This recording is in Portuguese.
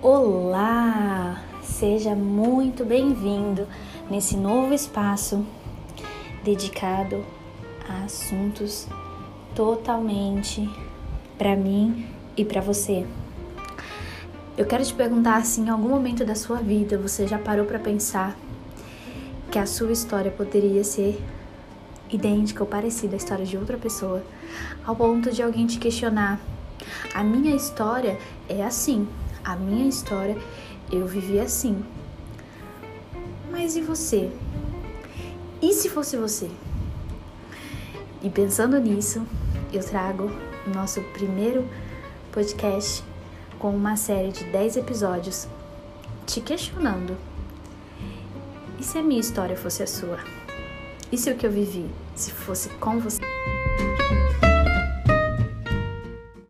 Olá! Seja muito bem-vindo nesse novo espaço dedicado a assuntos totalmente para mim e para você. Eu quero te perguntar se em algum momento da sua vida você já parou para pensar que a sua história poderia ser idêntica ou parecida à história de outra pessoa, ao ponto de alguém te questionar: a minha história é assim, a minha história eu vivi assim. Mas e você? E se fosse você? E pensando nisso, eu trago o nosso primeiro podcast com uma série de 10 episódios te questionando. E se a minha história fosse a sua? E se o que eu vivi, se fosse com você?